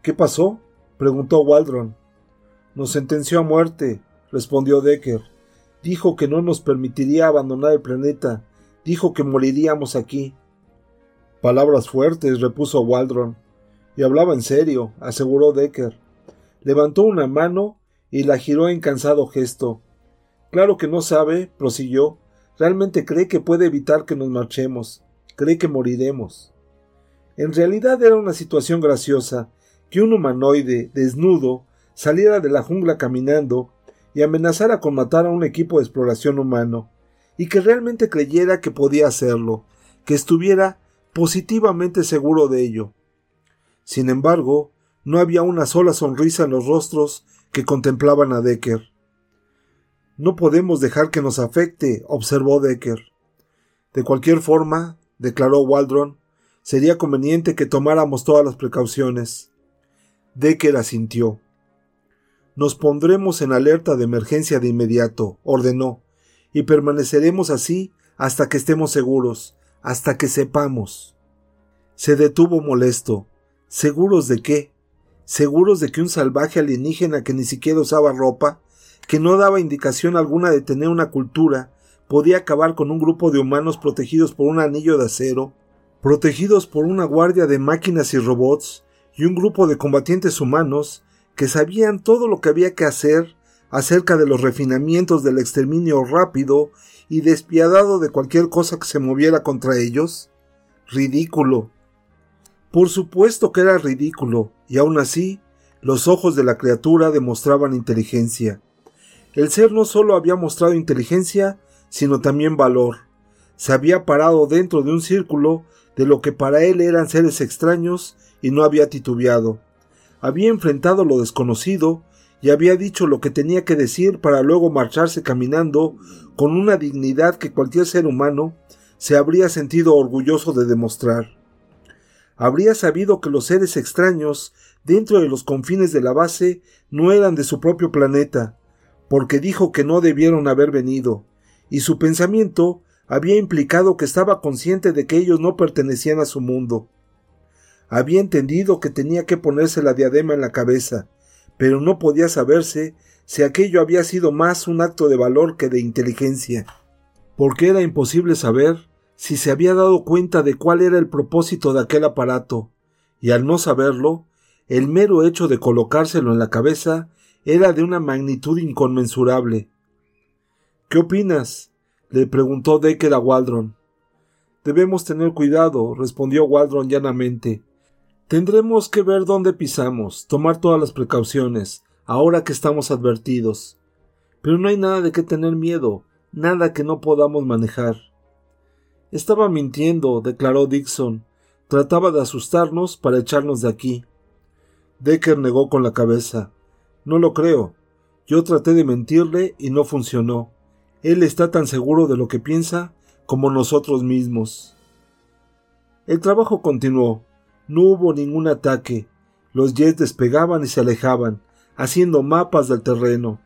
¿Qué pasó? preguntó Waldron. Nos sentenció a muerte, respondió Decker. Dijo que no nos permitiría abandonar el planeta. Dijo que moriríamos aquí. Palabras fuertes, repuso Waldron. Y hablaba en serio, aseguró Decker. Levantó una mano y la giró en cansado gesto. Claro que no sabe, prosiguió. Realmente cree que puede evitar que nos marchemos. Cree que moriremos. En realidad era una situación graciosa que un humanoide, desnudo, saliera de la jungla caminando y amenazara con matar a un equipo de exploración humano, y que realmente creyera que podía hacerlo, que estuviera positivamente seguro de ello. Sin embargo, no había una sola sonrisa en los rostros que contemplaban a Decker. No podemos dejar que nos afecte, observó Decker. De cualquier forma, declaró Waldron, sería conveniente que tomáramos todas las precauciones. Decker asintió. Nos pondremos en alerta de emergencia de inmediato, ordenó, y permaneceremos así hasta que estemos seguros, hasta que sepamos. Se detuvo molesto. ¿Seguros de qué? ¿Seguros de que un salvaje alienígena que ni siquiera usaba ropa, que no daba indicación alguna de tener una cultura, podía acabar con un grupo de humanos protegidos por un anillo de acero, protegidos por una guardia de máquinas y robots, y un grupo de combatientes humanos que sabían todo lo que había que hacer acerca de los refinamientos del exterminio rápido y despiadado de cualquier cosa que se moviera contra ellos? Ridículo. Por supuesto que era ridículo, y aun así, los ojos de la criatura demostraban inteligencia. El ser no solo había mostrado inteligencia, sino también valor. Se había parado dentro de un círculo de lo que para él eran seres extraños y no había titubeado había enfrentado lo desconocido y había dicho lo que tenía que decir para luego marcharse caminando con una dignidad que cualquier ser humano se habría sentido orgulloso de demostrar. Habría sabido que los seres extraños dentro de los confines de la base no eran de su propio planeta, porque dijo que no debieron haber venido, y su pensamiento había implicado que estaba consciente de que ellos no pertenecían a su mundo. Había entendido que tenía que ponerse la diadema en la cabeza, pero no podía saberse si aquello había sido más un acto de valor que de inteligencia, porque era imposible saber si se había dado cuenta de cuál era el propósito de aquel aparato, y al no saberlo, el mero hecho de colocárselo en la cabeza era de una magnitud inconmensurable. ¿Qué opinas? le preguntó Decker a Waldron. Debemos tener cuidado, respondió Waldron llanamente. Tendremos que ver dónde pisamos, tomar todas las precauciones, ahora que estamos advertidos. Pero no hay nada de qué tener miedo, nada que no podamos manejar. Estaba mintiendo, declaró Dixon. Trataba de asustarnos para echarnos de aquí. Decker negó con la cabeza. No lo creo. Yo traté de mentirle y no funcionó. Él está tan seguro de lo que piensa como nosotros mismos. El trabajo continuó. No hubo ningún ataque. Los jets despegaban y se alejaban, haciendo mapas del terreno.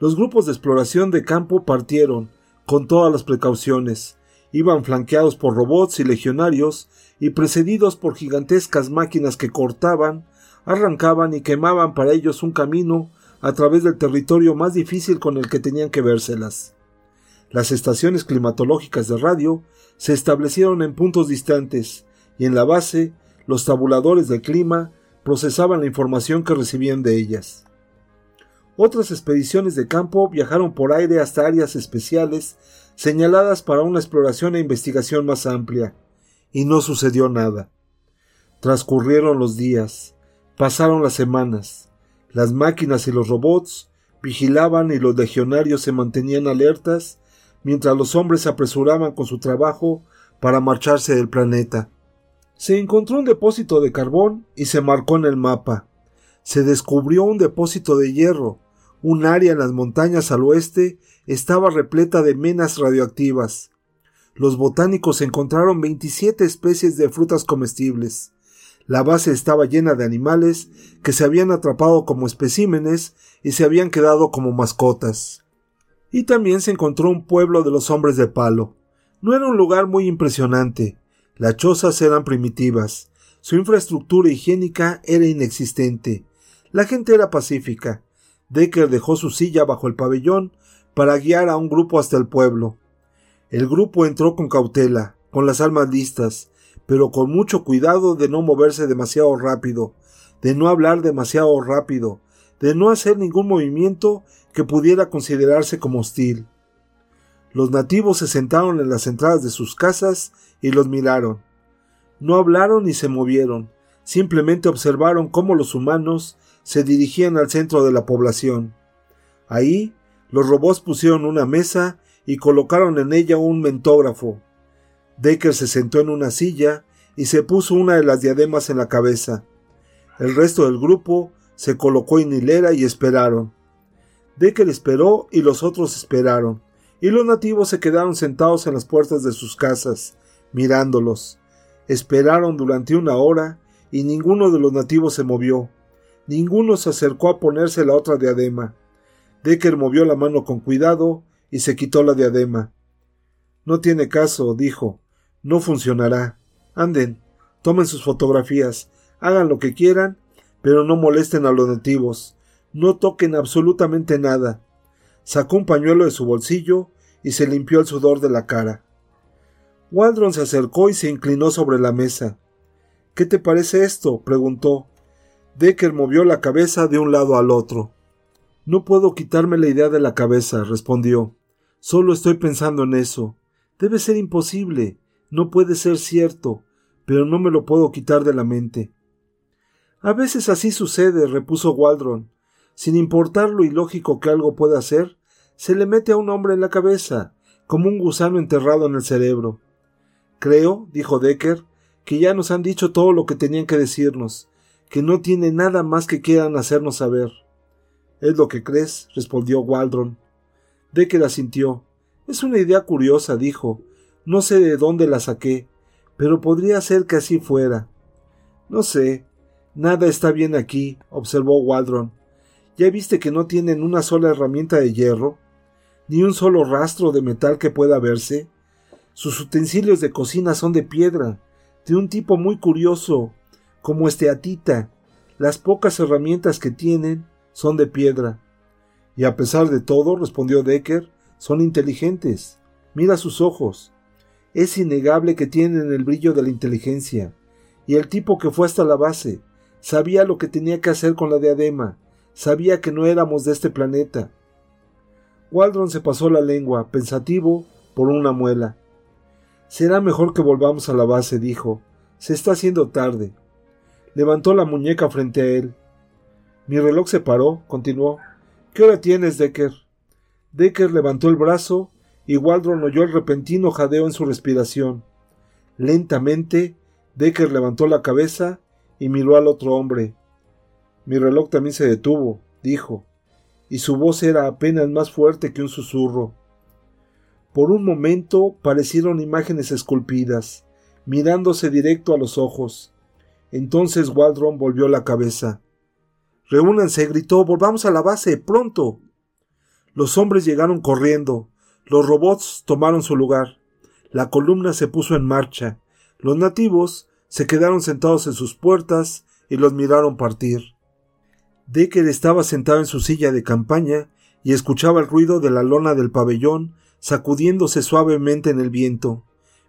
Los grupos de exploración de campo partieron, con todas las precauciones. Iban flanqueados por robots y legionarios y precedidos por gigantescas máquinas que cortaban, arrancaban y quemaban para ellos un camino a través del territorio más difícil con el que tenían que vérselas. Las estaciones climatológicas de radio se establecieron en puntos distantes y en la base los tabuladores del clima procesaban la información que recibían de ellas. Otras expediciones de campo viajaron por aire hasta áreas especiales señaladas para una exploración e investigación más amplia, y no sucedió nada. Transcurrieron los días, pasaron las semanas, las máquinas y los robots vigilaban y los legionarios se mantenían alertas mientras los hombres se apresuraban con su trabajo para marcharse del planeta. Se encontró un depósito de carbón y se marcó en el mapa. Se descubrió un depósito de hierro. Un área en las montañas al oeste estaba repleta de menas radioactivas. Los botánicos encontraron 27 especies de frutas comestibles. La base estaba llena de animales que se habían atrapado como especímenes y se habían quedado como mascotas. Y también se encontró un pueblo de los hombres de palo. No era un lugar muy impresionante, las chozas eran primitivas, Su infraestructura higiénica era inexistente. La gente era pacífica. Decker dejó su silla bajo el pabellón para guiar a un grupo hasta el pueblo. El grupo entró con cautela, con las armas listas, pero con mucho cuidado de no moverse demasiado rápido, de no hablar demasiado rápido, de no hacer ningún movimiento que pudiera considerarse como hostil. Los nativos se sentaron en las entradas de sus casas y los miraron. No hablaron ni se movieron, simplemente observaron cómo los humanos se dirigían al centro de la población. Ahí, los robots pusieron una mesa y colocaron en ella un mentógrafo. Decker se sentó en una silla y se puso una de las diademas en la cabeza. El resto del grupo se colocó en hilera y esperaron. Decker esperó y los otros esperaron, y los nativos se quedaron sentados en las puertas de sus casas, mirándolos. Esperaron durante una hora y ninguno de los nativos se movió. Ninguno se acercó a ponerse la otra diadema. Decker movió la mano con cuidado y se quitó la diadema. No tiene caso, dijo. No funcionará. Anden, tomen sus fotografías, hagan lo que quieran, pero no molesten a los nativos. No toquen absolutamente nada. Sacó un pañuelo de su bolsillo y se limpió el sudor de la cara. Waldron se acercó y se inclinó sobre la mesa. ¿Qué te parece esto? preguntó. Decker movió la cabeza de un lado al otro. No puedo quitarme la idea de la cabeza, respondió. Solo estoy pensando en eso. Debe ser imposible. No puede ser cierto. Pero no me lo puedo quitar de la mente. A veces así sucede, repuso Waldron. Sin importar lo ilógico que algo pueda ser, se le mete a un hombre en la cabeza, como un gusano enterrado en el cerebro. Creo, dijo Decker, que ya nos han dicho todo lo que tenían que decirnos que no tiene nada más que quieran hacernos saber. Es lo que crees, respondió Waldron. Decker asintió. Es una idea curiosa, dijo. No sé de dónde la saqué, pero podría ser que así fuera. No sé. Nada está bien aquí, observó Waldron. ¿Ya viste que no tienen una sola herramienta de hierro? Ni un solo rastro de metal que pueda verse. Sus utensilios de cocina son de piedra, de un tipo muy curioso, como esteatita. Las pocas herramientas que tienen son de piedra. Y a pesar de todo, respondió Decker, son inteligentes. Mira sus ojos. Es innegable que tienen el brillo de la inteligencia. Y el tipo que fue hasta la base sabía lo que tenía que hacer con la diadema, sabía que no éramos de este planeta. Waldron se pasó la lengua, pensativo, por una muela. Será mejor que volvamos a la base, dijo. Se está haciendo tarde. Levantó la muñeca frente a él. Mi reloj se paró, continuó. ¿Qué hora tienes, Decker? Decker levantó el brazo y Waldron oyó el repentino jadeo en su respiración. Lentamente, Decker levantó la cabeza y miró al otro hombre. Mi reloj también se detuvo, dijo, y su voz era apenas más fuerte que un susurro. Por un momento parecieron imágenes esculpidas, mirándose directo a los ojos. Entonces Waldron volvió la cabeza. Reúnanse, gritó, volvamos a la base, pronto. Los hombres llegaron corriendo. Los robots tomaron su lugar. La columna se puso en marcha. Los nativos se quedaron sentados en sus puertas y los miraron partir. Decker estaba sentado en su silla de campaña y escuchaba el ruido de la lona del pabellón sacudiéndose suavemente en el viento.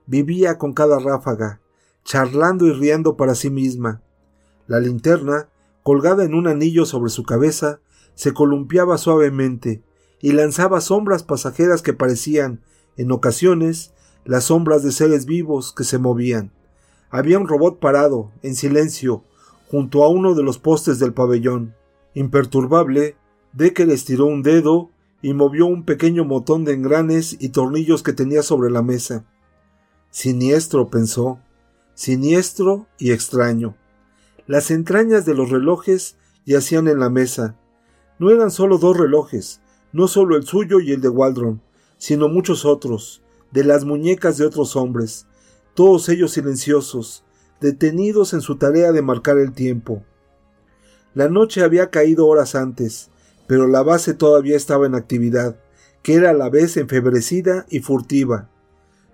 Vivía con cada ráfaga charlando y riendo para sí misma. La linterna, colgada en un anillo sobre su cabeza, se columpiaba suavemente y lanzaba sombras pasajeras que parecían, en ocasiones, las sombras de seres vivos que se movían. Había un robot parado, en silencio, junto a uno de los postes del pabellón. Imperturbable, Decker estiró un dedo y movió un pequeño motón de engranes y tornillos que tenía sobre la mesa. Siniestro, pensó siniestro y extraño. Las entrañas de los relojes yacían en la mesa. No eran solo dos relojes, no solo el suyo y el de Waldron, sino muchos otros, de las muñecas de otros hombres, todos ellos silenciosos, detenidos en su tarea de marcar el tiempo. La noche había caído horas antes, pero la base todavía estaba en actividad, que era a la vez enfebrecida y furtiva.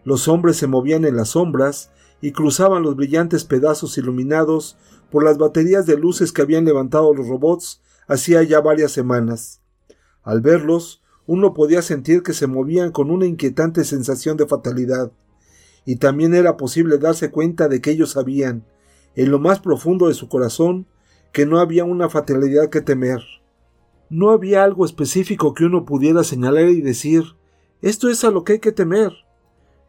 Los hombres se movían en las sombras y cruzaban los brillantes pedazos iluminados por las baterías de luces que habían levantado los robots hacía ya varias semanas. Al verlos, uno podía sentir que se movían con una inquietante sensación de fatalidad, y también era posible darse cuenta de que ellos sabían, en lo más profundo de su corazón, que no había una fatalidad que temer. No había algo específico que uno pudiera señalar y decir esto es a lo que hay que temer.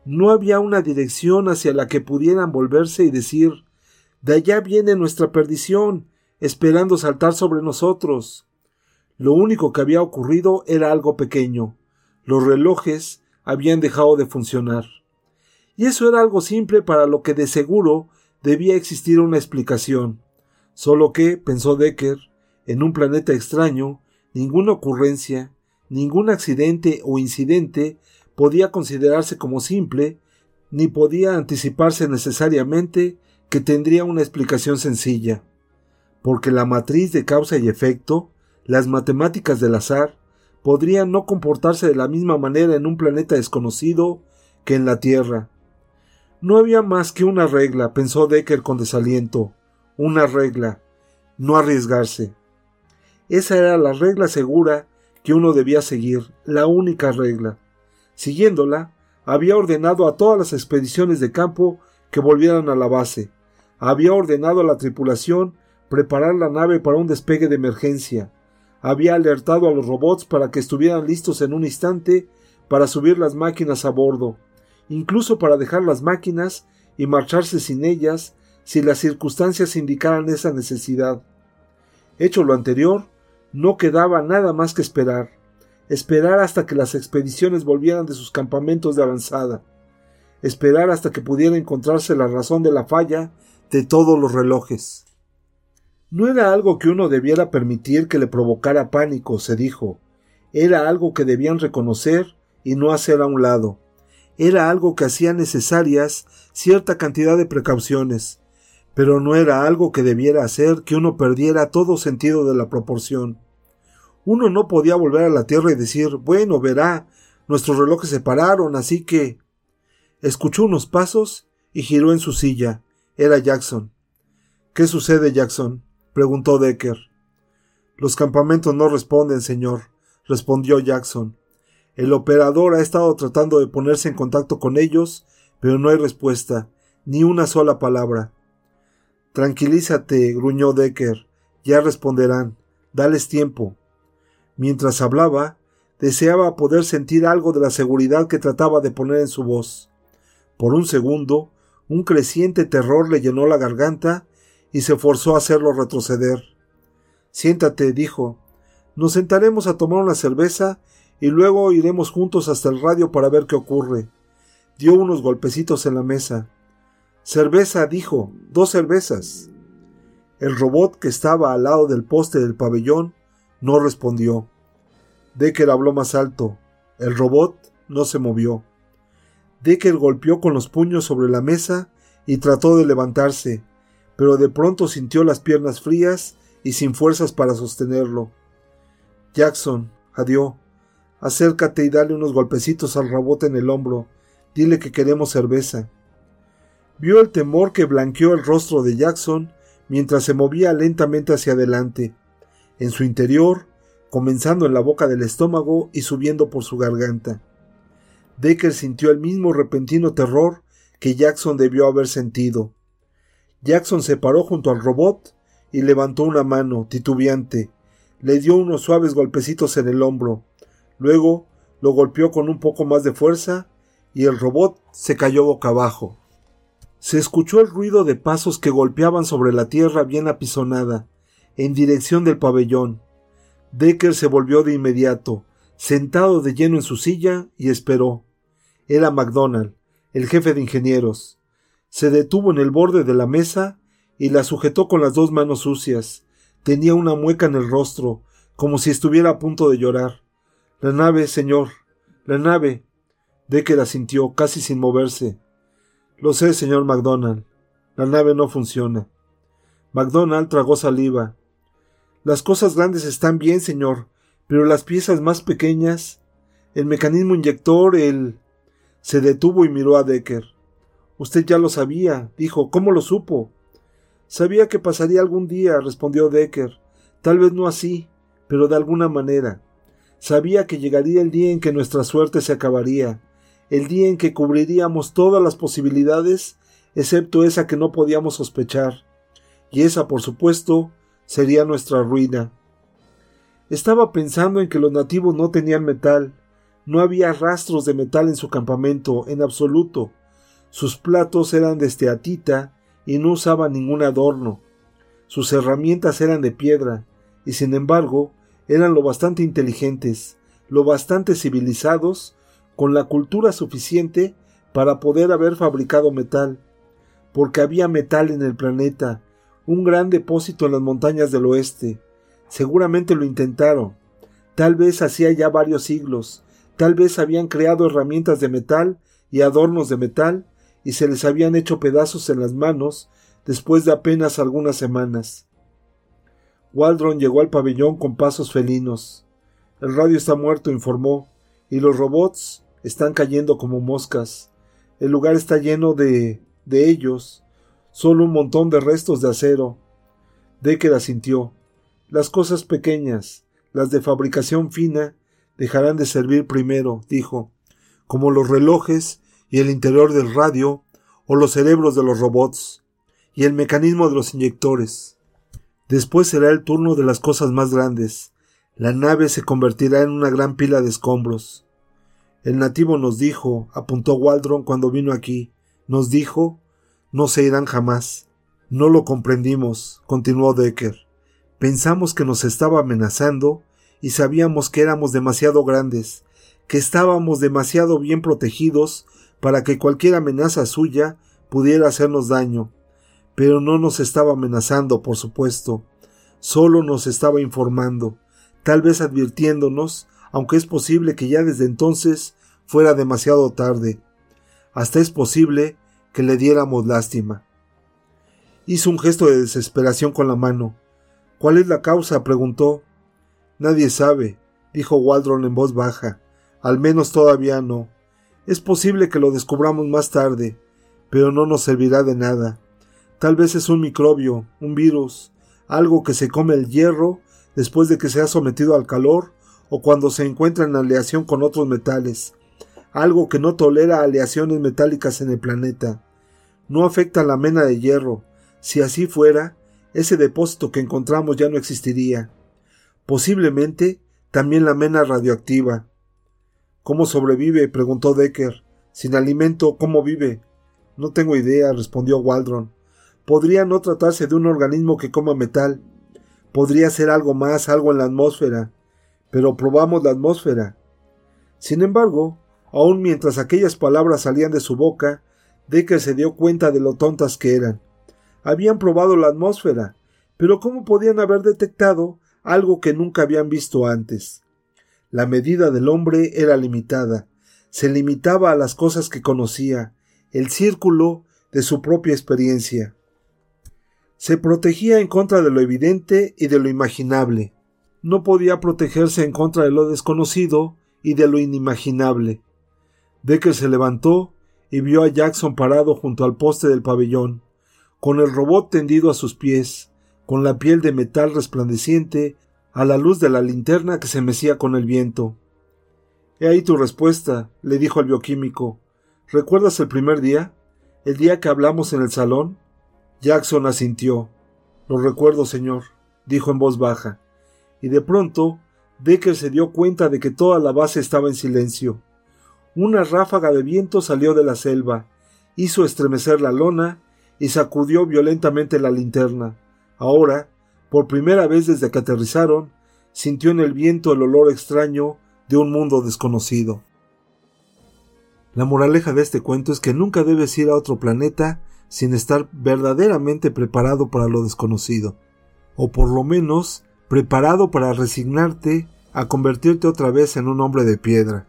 No había una dirección hacia la que pudieran volverse y decir de allá viene nuestra perdición, esperando saltar sobre nosotros. Lo único que había ocurrido era algo pequeño. Los relojes habían dejado de funcionar. Y eso era algo simple para lo que de seguro debía existir una explicación. Solo que, pensó Decker, en un planeta extraño, ninguna ocurrencia, ningún accidente o incidente podía considerarse como simple, ni podía anticiparse necesariamente que tendría una explicación sencilla, porque la matriz de causa y efecto, las matemáticas del azar, podrían no comportarse de la misma manera en un planeta desconocido que en la Tierra. No había más que una regla, pensó Decker con desaliento, una regla, no arriesgarse. Esa era la regla segura que uno debía seguir, la única regla. Siguiéndola, había ordenado a todas las expediciones de campo que volvieran a la base. Había ordenado a la tripulación preparar la nave para un despegue de emergencia. Había alertado a los robots para que estuvieran listos en un instante para subir las máquinas a bordo, incluso para dejar las máquinas y marcharse sin ellas si las circunstancias indicaran esa necesidad. Hecho lo anterior, no quedaba nada más que esperar, esperar hasta que las expediciones volvieran de sus campamentos de avanzada, esperar hasta que pudiera encontrarse la razón de la falla de todos los relojes. No era algo que uno debiera permitir que le provocara pánico, se dijo, era algo que debían reconocer y no hacer a un lado era algo que hacía necesarias cierta cantidad de precauciones, pero no era algo que debiera hacer que uno perdiera todo sentido de la proporción. Uno no podía volver a la Tierra y decir bueno, verá, nuestros relojes se pararon, así que. Escuchó unos pasos y giró en su silla. Era Jackson. ¿Qué sucede, Jackson? preguntó Decker. Los campamentos no responden, señor, respondió Jackson. El operador ha estado tratando de ponerse en contacto con ellos, pero no hay respuesta, ni una sola palabra. Tranquilízate, gruñó Decker. Ya responderán. Dales tiempo. Mientras hablaba, deseaba poder sentir algo de la seguridad que trataba de poner en su voz. Por un segundo, un creciente terror le llenó la garganta y se forzó a hacerlo retroceder. Siéntate, dijo. Nos sentaremos a tomar una cerveza y luego iremos juntos hasta el radio para ver qué ocurre. Dio unos golpecitos en la mesa. Cerveza, dijo, dos cervezas. El robot que estaba al lado del poste del pabellón no respondió. Decker habló más alto. El robot no se movió. Decker golpeó con los puños sobre la mesa y trató de levantarse, pero de pronto sintió las piernas frías y sin fuerzas para sostenerlo. Jackson, adiós. Acércate y dale unos golpecitos al robot en el hombro. Dile que queremos cerveza. Vio el temor que blanqueó el rostro de Jackson mientras se movía lentamente hacia adelante. En su interior, comenzando en la boca del estómago y subiendo por su garganta. Decker sintió el mismo repentino terror que Jackson debió haber sentido. Jackson se paró junto al robot y levantó una mano, titubeante. Le dio unos suaves golpecitos en el hombro. Luego lo golpeó con un poco más de fuerza y el robot se cayó boca abajo. Se escuchó el ruido de pasos que golpeaban sobre la tierra bien apisonada, en dirección del pabellón. Decker se volvió de inmediato, sentado de lleno en su silla, y esperó. Era MacDonald, el jefe de ingenieros. Se detuvo en el borde de la mesa y la sujetó con las dos manos sucias. Tenía una mueca en el rostro, como si estuviera a punto de llorar. La nave, señor. La nave. Decker sintió, casi sin moverse. Lo sé, señor MacDonald. La nave no funciona. MacDonald tragó saliva. Las cosas grandes están bien, señor, pero las piezas más pequeñas. El mecanismo inyector, el. se detuvo y miró a Decker. Usted ya lo sabía, dijo. ¿Cómo lo supo? Sabía que pasaría algún día, respondió Decker. Tal vez no así, pero de alguna manera. Sabía que llegaría el día en que nuestra suerte se acabaría, el día en que cubriríamos todas las posibilidades, excepto esa que no podíamos sospechar. Y esa, por supuesto, sería nuestra ruina. Estaba pensando en que los nativos no tenían metal, no había rastros de metal en su campamento, en absoluto. Sus platos eran de esteatita y no usaban ningún adorno. Sus herramientas eran de piedra, y sin embargo eran lo bastante inteligentes, lo bastante civilizados, con la cultura suficiente para poder haber fabricado metal, porque había metal en el planeta, un gran depósito en las montañas del oeste. Seguramente lo intentaron. Tal vez hacía ya varios siglos, Tal vez habían creado herramientas de metal y adornos de metal y se les habían hecho pedazos en las manos después de apenas algunas semanas. Waldron llegó al pabellón con pasos felinos. El radio está muerto, informó, y los robots están cayendo como moscas. El lugar está lleno de de ellos, solo un montón de restos de acero. Decker asintió. Las cosas pequeñas, las de fabricación fina, dejarán de servir primero, dijo, como los relojes y el interior del radio o los cerebros de los robots y el mecanismo de los inyectores. Después será el turno de las cosas más grandes. La nave se convertirá en una gran pila de escombros. El nativo nos dijo, apuntó Waldron cuando vino aquí, nos dijo, no se irán jamás. No lo comprendimos, continuó Decker. Pensamos que nos estaba amenazando y sabíamos que éramos demasiado grandes, que estábamos demasiado bien protegidos para que cualquier amenaza suya pudiera hacernos daño. Pero no nos estaba amenazando, por supuesto, solo nos estaba informando, tal vez advirtiéndonos, aunque es posible que ya desde entonces fuera demasiado tarde. Hasta es posible que le diéramos lástima. Hizo un gesto de desesperación con la mano. ¿Cuál es la causa? preguntó. Nadie sabe, dijo Waldron en voz baja. Al menos todavía no. Es posible que lo descubramos más tarde, pero no nos servirá de nada. Tal vez es un microbio, un virus, algo que se come el hierro después de que se ha sometido al calor o cuando se encuentra en aleación con otros metales, algo que no tolera aleaciones metálicas en el planeta. No afecta a la mena de hierro. Si así fuera, ese depósito que encontramos ya no existiría. Posiblemente también la mena radioactiva. ¿Cómo sobrevive? preguntó Decker. Sin alimento, ¿cómo vive? No tengo idea, respondió Waldron. Podría no tratarse de un organismo que coma metal. Podría ser algo más, algo en la atmósfera. Pero probamos la atmósfera. Sin embargo, aun mientras aquellas palabras salían de su boca, Decker se dio cuenta de lo tontas que eran. Habían probado la atmósfera, pero ¿cómo podían haber detectado algo que nunca habían visto antes. La medida del hombre era limitada, se limitaba a las cosas que conocía, el círculo de su propia experiencia. Se protegía en contra de lo evidente y de lo imaginable. No podía protegerse en contra de lo desconocido y de lo inimaginable. Decker se levantó y vio a Jackson parado junto al poste del pabellón, con el robot tendido a sus pies, con la piel de metal resplandeciente a la luz de la linterna que se mecía con el viento. He ahí tu respuesta, le dijo el bioquímico. ¿Recuerdas el primer día? ¿El día que hablamos en el salón? Jackson asintió. Lo recuerdo, señor, dijo en voz baja. Y de pronto, Decker se dio cuenta de que toda la base estaba en silencio. Una ráfaga de viento salió de la selva, hizo estremecer la lona y sacudió violentamente la linterna. Ahora, por primera vez desde que aterrizaron, sintió en el viento el olor extraño de un mundo desconocido. La moraleja de este cuento es que nunca debes ir a otro planeta sin estar verdaderamente preparado para lo desconocido, o por lo menos preparado para resignarte a convertirte otra vez en un hombre de piedra.